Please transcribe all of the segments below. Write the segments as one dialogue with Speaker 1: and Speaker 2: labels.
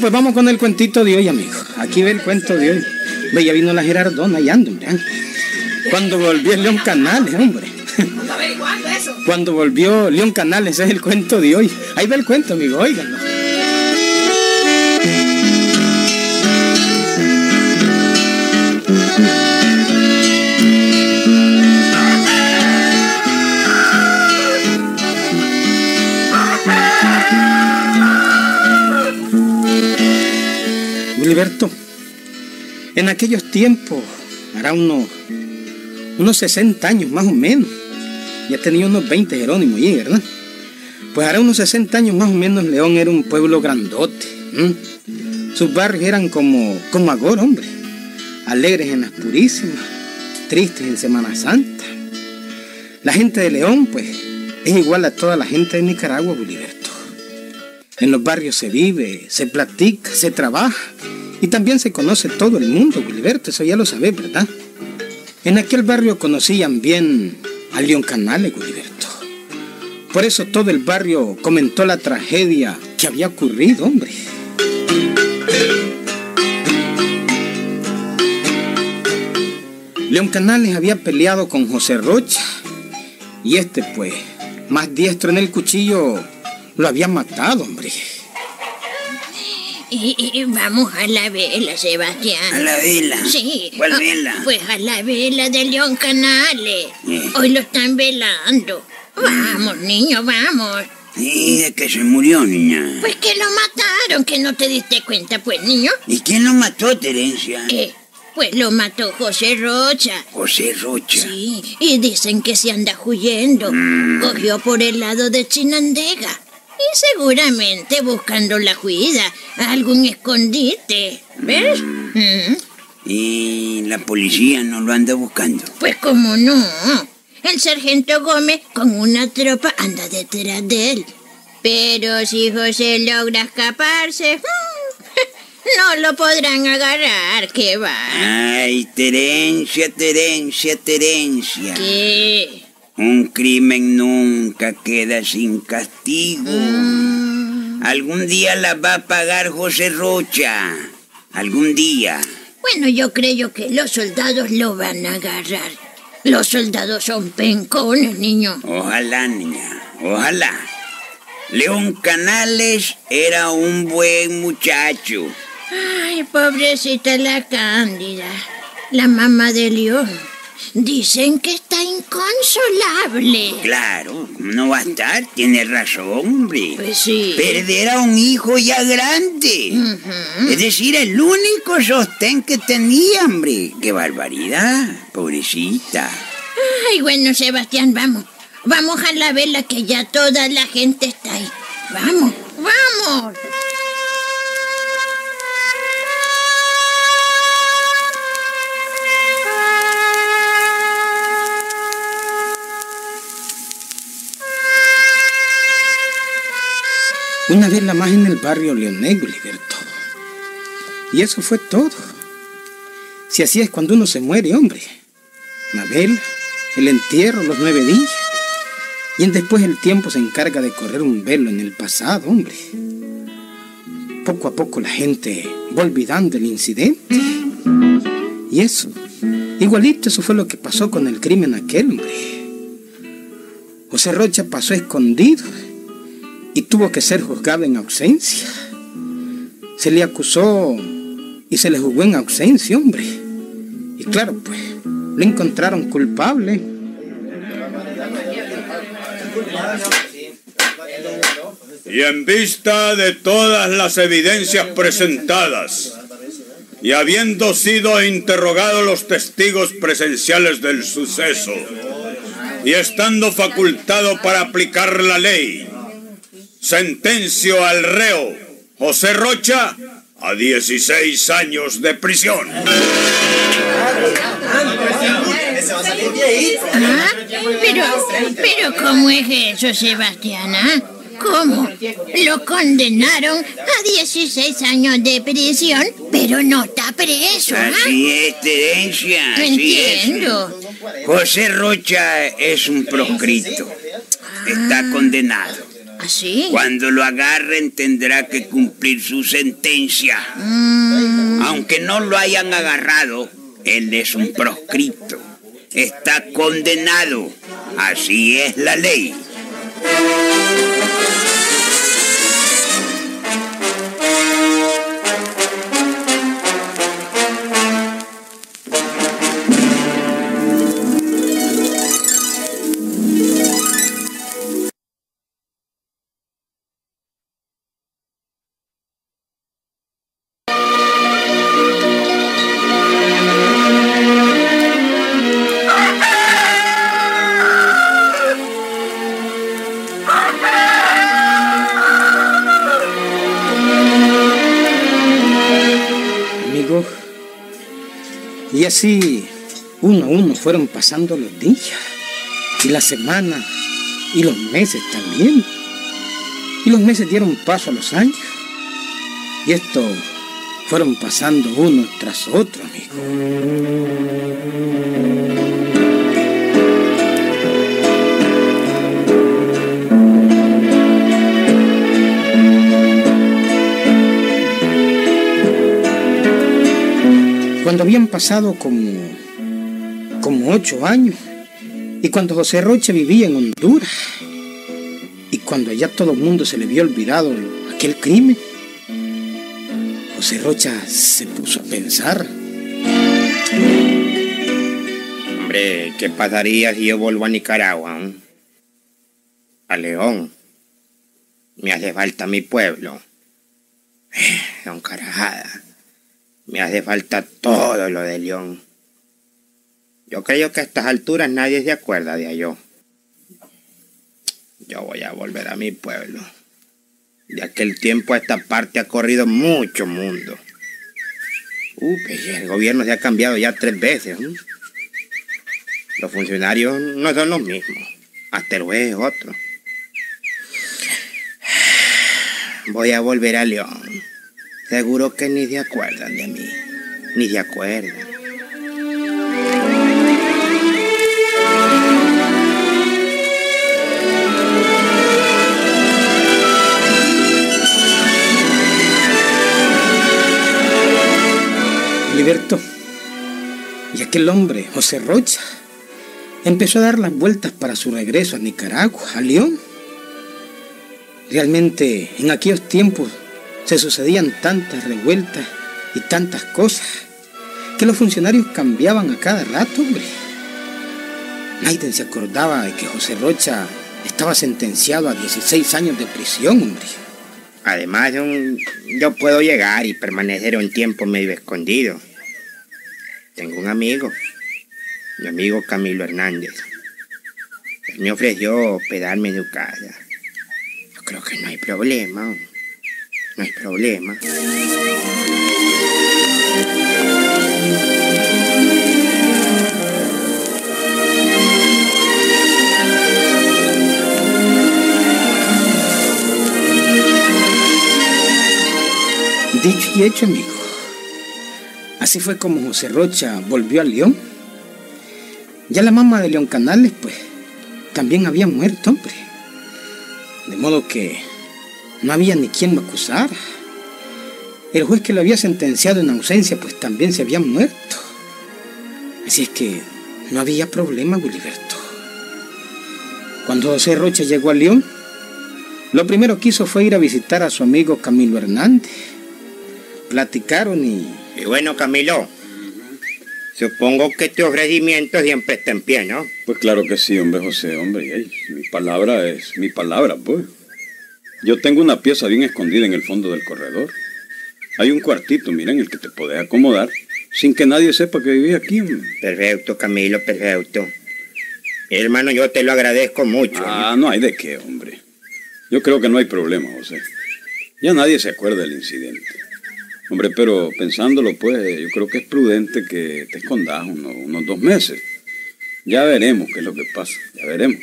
Speaker 1: Pues vamos con el cuentito de hoy, amigo. Aquí ve el cuento de hoy. Ve, ya vino la Gerardona y ando, hombre. Cuando volvió León Canales, hombre. Cuando volvió León Canales, es el cuento de hoy. Ahí ve el cuento, amigo, óiganlo. Gilberto, en aquellos tiempos, hará unos, unos 60 años más o menos, ya tenía unos 20 Jerónimo allí, ¿verdad? Pues hará unos 60 años más o menos León era un pueblo grandote. Sus barrios eran como, como agora, hombre. Alegres en las purísimas, tristes en Semana Santa. La gente de León, pues, es igual a toda la gente de Nicaragua, Gilberto. En los barrios se vive, se platica, se trabaja y también se conoce todo el mundo, Gilberto, eso ya lo sabés, ¿verdad? En aquel barrio conocían bien a León Canales, Gilberto. Por eso todo el barrio comentó la tragedia que había ocurrido, hombre. León Canales había peleado con José Rocha y este, pues, más diestro en el cuchillo, lo había matado, hombre.
Speaker 2: Y, vamos a la vela, Sebastián.
Speaker 3: ¿A la vela?
Speaker 2: Sí.
Speaker 3: ¿Cuál
Speaker 2: Ah,
Speaker 3: vela?
Speaker 2: Pues a la vela de León Canales. Hoy lo están velando. Vamos, niño, vamos.
Speaker 3: ¿Y de que se murió, niña?
Speaker 2: Pues que lo mataron, que no te diste cuenta, pues, niño.
Speaker 3: ¿Y quién lo mató, Terencia?
Speaker 2: Eh, pues lo mató José Rocha.
Speaker 3: José Rocha.
Speaker 2: Sí, y dicen que se anda huyendo. Cogió por el lado de Chinandega. Y seguramente buscando la huida, algún escondite. ¿Ves? Mm.
Speaker 3: Y la policía no lo anda buscando.
Speaker 2: Pues como no. El sargento Gómez con una tropa anda detrás de él. Pero si José logra escaparse, mm, no lo podrán agarrar, que va.
Speaker 3: Ay, Terencia, Terencia, Terencia.
Speaker 2: ¿Qué?
Speaker 3: Un crimen nunca queda sin castigo.
Speaker 2: Mm.
Speaker 3: Algún día la va a pagar José Rocha. Algún día.
Speaker 2: Bueno, yo creo que los soldados lo van a agarrar. Los soldados son pencones, niño.
Speaker 3: Ojalá, niña. Ojalá. León Canales era un buen muchacho.
Speaker 2: Ay, pobrecita la Cándida, la mamá de León. Dicen que está inconsolable.
Speaker 3: Claro, no va a estar, tiene razón, hombre.
Speaker 2: Pues sí.
Speaker 3: Perder a un hijo ya grande. Es decir, el único sostén que tenía, hombre. Qué barbaridad, pobrecita.
Speaker 2: Ay, bueno, Sebastián, vamos. Vamos a la vela que ya toda la gente está ahí. Vamos, vamos.
Speaker 1: Una vez la más en el barrio Leonés, Gilberto. Y eso fue todo. Si así es cuando uno se muere, hombre. La vela, el entierro, los nueve días. Y después el tiempo se encarga de correr un velo en el pasado, hombre. Poco a poco la gente va olvidando el incidente. Y eso, igualito eso fue lo que pasó con el crimen aquel, hombre. José Rocha pasó escondido y tuvo que ser juzgado en ausencia. Se le acusó y se le juzgó en ausencia, hombre. Y claro, pues, lo encontraron culpable.
Speaker 4: Y en vista de todas las evidencias presentadas, y habiendo sido interrogados los testigos presenciales del suceso, y estando facultado para aplicar la ley, sentencio al reo José Rocha a 16 años de prisión.
Speaker 2: Ah, pero, pero ¿cómo es eso, Sebastián? ah? ¿Cómo? Lo condenaron a 16 años de prisión, pero no está preso, ¿ah?
Speaker 3: Así es, Terencia. Es.
Speaker 2: entiendo.
Speaker 3: José Rocha es un proscrito. Está condenado.
Speaker 2: ¿Así?
Speaker 5: Cuando lo agarren tendrá que cumplir su sentencia.
Speaker 2: Mm,
Speaker 5: Aunque no lo hayan agarrado, él es un proscripto. Está condenado. Así es la ley.
Speaker 1: Y así, uno a uno fueron pasando los días, y las semanas, y los meses también. Y los meses dieron paso a los años. Y esto fueron pasando uno tras otro, amigo. Cuando habían pasado como, como ocho años, y cuando José Rocha vivía en Honduras, y cuando allá todo el mundo se le había olvidado aquel crimen, José Rocha se puso a pensar.
Speaker 5: Hombre, ¿qué pasaría si yo vuelvo a Nicaragua? mm? A León. Me hace falta mi pueblo. Eh, Don Carajada. Me hace falta todo lo de León. Yo creo que a estas alturas nadie se acuerda de ello. Yo voy a volver a mi pueblo. De aquel tiempo a esta parte ha corrido mucho mundo. Uh, el gobierno se ha cambiado ya tres veces. Los funcionarios no son los mismos. Hasta el juez es otro. Voy a volver a León. Seguro que ni se acuerdan de mí. Ni se acuerdan.
Speaker 1: Liberto. Y aquel hombre, José Rocha, empezó a dar las vueltas para su regreso a Nicaragua, a León. Realmente en aquellos tiempos se sucedían tantas revueltas y tantas cosas que los funcionarios cambiaban a cada rato, hombre. Nadie se acordaba de que José Rocha estaba sentenciado a 16 años de prisión, hombre.
Speaker 5: Además, yo, puedo llegar y permanecer un tiempo medio escondido. Tengo un amigo, mi amigo Camilo Hernández. Él me ofreció hospedarme en su casa. Yo creo que no hay problema. No hay problema.
Speaker 1: Dicho y hecho, amigo. Así fue como José Rocha volvió a León. Ya la mamá de León Canales, pues, también había muerto, hombre. De modo que no había ni quien lo acusara. El juez que lo había sentenciado en ausencia, pues también se había muerto. Así es que no había problema, Willyberto. Cuando José Rocha llegó a León, lo primero que hizo fue ir a visitar a su amigo Camilo Hernández. Platicaron y
Speaker 5: Y bueno, Camilo, supongo que tu ofrecimiento siempre está en pie, ¿no?
Speaker 6: Pues claro que sí, hombre José, hombre. ey, mi palabra es mi palabra, pues. Yo tengo una pieza bien escondida en el fondo del corredor. Hay un cuartito, mira, en el que te podés acomodar sin que nadie sepa que vivís aquí.
Speaker 5: Perfecto, Camilo, perfecto. Hermano, yo te lo agradezco mucho.
Speaker 6: Ah, no hay de qué, hombre. Yo creo que no hay problema, José. Ya nadie se acuerda del incidente. Hombre, pero pensándolo, pues, yo creo que es prudente que te escondas unos, unos dos meses. Ya veremos qué es lo que pasa, ya veremos.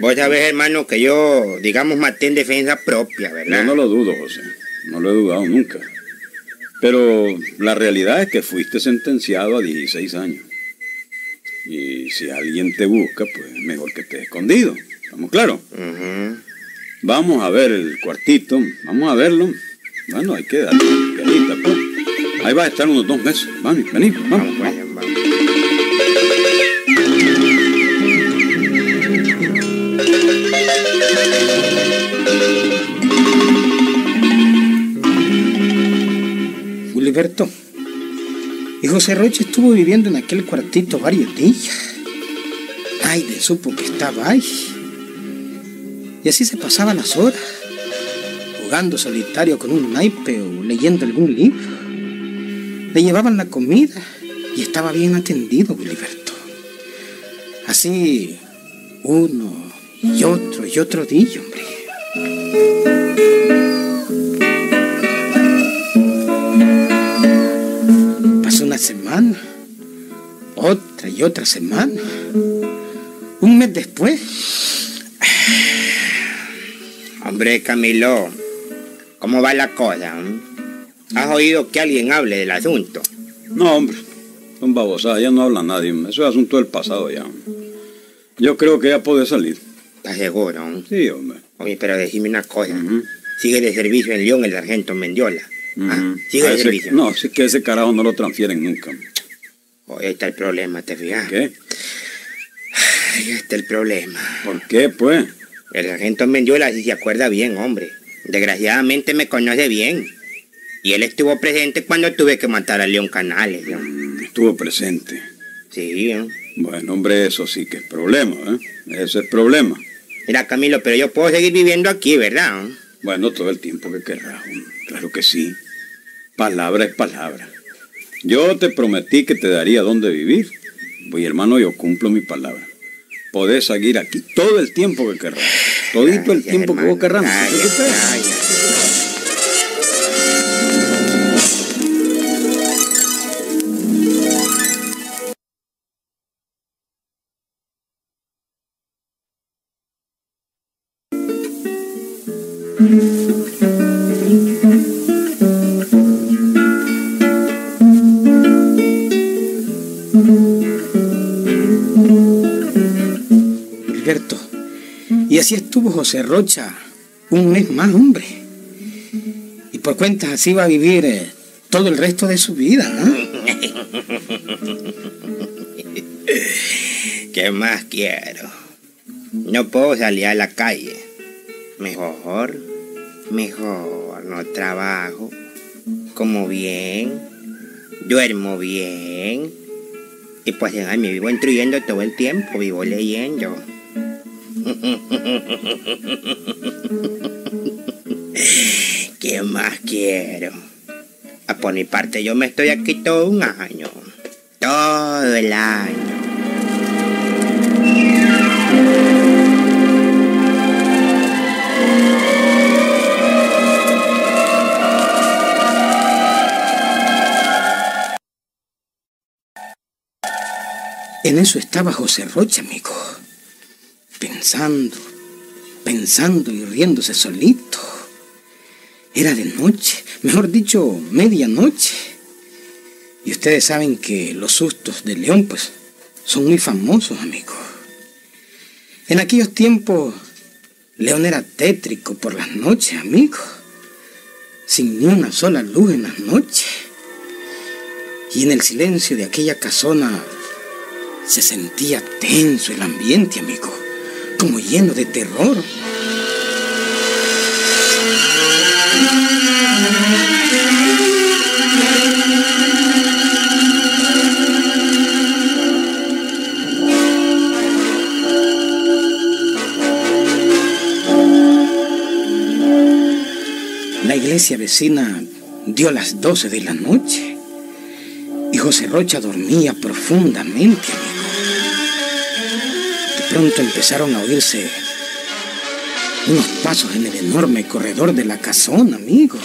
Speaker 5: Vos sabés, hermano, que yo, digamos, maté en defensa propia, ¿verdad?
Speaker 6: Yo no lo dudo, José. No lo he dudado nunca. Pero la realidad es que fuiste sentenciado a 16 años. Y si alguien te busca, pues mejor que estés escondido. ¿Estamos claros? Vamos a ver el cuartito, vamos a verlo. Bueno, hay que darle limpiadita, pues. Ahí va a estar unos dos meses. Vamos, vení, vamos.
Speaker 5: Vamos, pues,
Speaker 1: Y José Roche estuvo viviendo en aquel cuartito varios días. Ay, de supo que estaba ahí. Y así se pasaba las horas, jugando solitario con un naipe o leyendo algún libro. Le llevaban la comida y estaba bien atendido, Gilberto. Así, uno y otro y otro día, hombre. Semana, otra y otra semana. Un mes después,
Speaker 5: Hombre, Camilo, ¿cómo va la cosa? mm? ¿Has oído que alguien hable del asunto?
Speaker 6: No, hombre, son babosadas, ya no habla nadie. Eso es asunto del pasado ya. Yo creo que ya puede salir.
Speaker 5: ¿Estás seguro? mm?
Speaker 6: Sí, hombre.
Speaker 5: Oye, pero decime una cosa. Sigue de servicio en León el sargento Mendiola. Ah. Sigue
Speaker 6: ese-. No, es que ese carajo no lo transfieren nunca.
Speaker 5: Ahí está el problema, ¿te fijas?
Speaker 6: ¿Qué?
Speaker 5: Ahí está el problema.
Speaker 6: ¿Por qué, pues?
Speaker 5: El sargento Mendiola sí se acuerda bien, hombre. Desgraciadamente me conoce bien. Y él estuvo presente cuando tuve que matar a León Canales. ¿no?
Speaker 6: Mm, Estuvo presente.
Speaker 5: Sí, ¿no?
Speaker 6: Bueno, hombre, eso sí que es problema, ¿eh? Ese es problema.
Speaker 5: Mira, Camilo, pero yo puedo seguir viviendo aquí, ¿verdad?
Speaker 6: Bueno, todo el tiempo que querrá. hombre. Claro que sí. Palabra es palabra. Yo te prometí que te daría dónde vivir. Pues hermano, yo cumplo mi palabra. Podés seguir aquí todo el tiempo que querrás. Todito el tiempo que vos querrás.
Speaker 1: Así estuvo José Rocha un mes más, hombre. Y por cuentas así va a vivir eh, todo el resto de su vida. ¿ah?
Speaker 5: ¿Qué más quiero? No puedo salir a la calle. Mejor, mejor, no trabajo. Como bien, duermo bien. Y pues me vivo instruyendo todo el tiempo, vivo leyendo. ¿Qué más quiero? A por mi parte yo me estoy aquí todo un año. Todo el año.
Speaker 1: En eso estaba José Rocha, amigo. Pensando, pensando y riéndose solito. Era de noche, mejor dicho, medianoche. Y ustedes saben que los sustos de León, pues, son muy famosos, amigo. En aquellos tiempos, León era tétrico por las noches, amigo. Sin ni una sola luz en las noches. Y en el silencio de aquella casona se sentía tenso el ambiente, amigo, como lleno de terror. La iglesia vecina dio las 12 de la noche y José Rocha dormía profundamente, pronto empezaron a oírse unos pasos en el enorme corredor de la casona, amigo.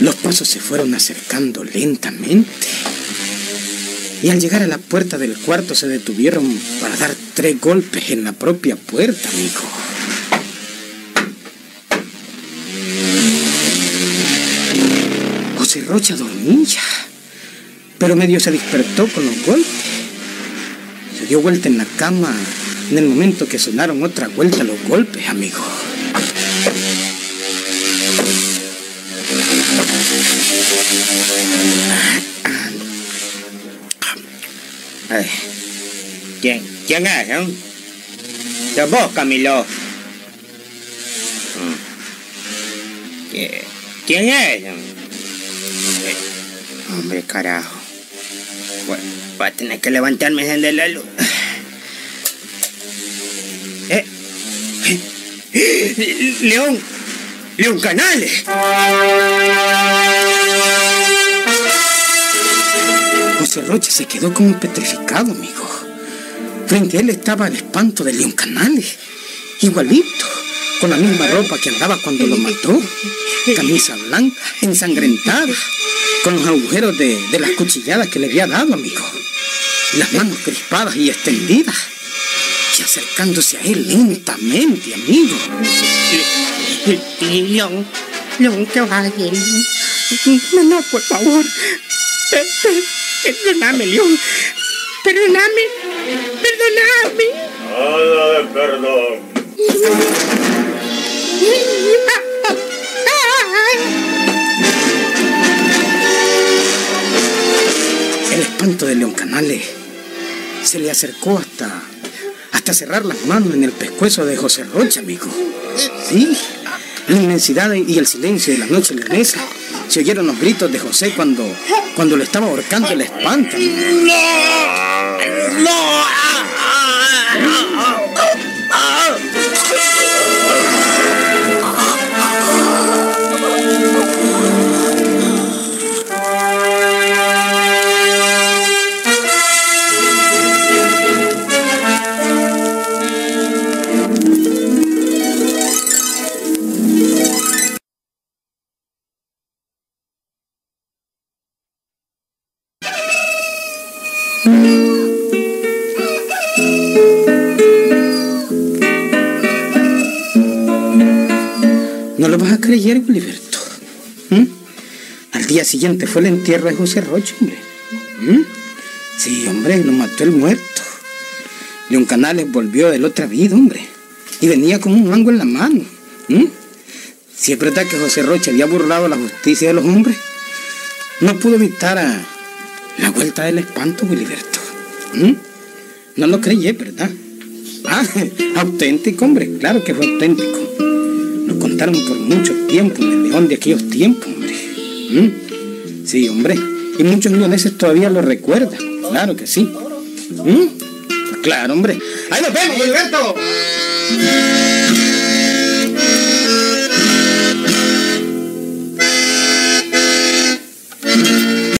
Speaker 1: Los pasos se fueron acercando lentamente. Y al llegar a la puerta del cuarto se detuvieron para dar tres golpes en la propia puerta, amigo. José Rocha dormía, pero medio se despertó con los golpes. Se dio vuelta en la cama en el momento que sonaron otra vuelta los golpes, amigo.
Speaker 5: ¿Quién, quién es, eh? ¿Sos vos, Camilo? ¿Qui- ¿Quién es? Hombre, carajo. Voy, a tener que levantarme de la luz. Eh, León, León Canales.
Speaker 1: Rocha se quedó como petrificado, amigo. Frente a él estaba el espanto de León Canales, igualito, con la misma ropa que andaba cuando lo mató, camisa blanca, ensangrentada, con los agujeros de, las cuchilladas que le había dado, amigo, las manos crispadas y extendidas, y acercándose a él lentamente, amigo.
Speaker 5: León, León, ¿qué vas a hacer? No, no, por favor. Pe- pe- Perdóname, León. Perdóname. Perdóname.
Speaker 6: Nada de perdón.
Speaker 1: El espanto de León Canales se le acercó hasta, hasta cerrar las manos en el pescuezo de José Rocha, amigo. Sí, la inmensidad y el silencio de la noche leonesa se oyeron los gritos de José cuando, cuando lo estaba ahorcando el espanto. Siguiente fue el entierro de José Rocha, hombre. ¿Mm? Sí, hombre, lo mató el muerto. León Canales volvió de la otra vida, hombre. Y venía con un mango en la mano. ¿Mm? Si es verdad que José Rocha había burlado la justicia de los hombres, no pudo evitar a la vuelta del espanto, Gilberto. ¿Mm? No lo creyé, ¿verdad? Ah, auténtico, hombre, claro que fue auténtico. Lo contaron por mucho tiempo en el León de aquellos tiempos, hombre. ¿Mm? Sí, hombre. Y muchos leoneses todavía lo recuerdan. Claro que sí. ¿Mm? Pues claro, hombre. ¡Ahí nos vemos, Gilberto!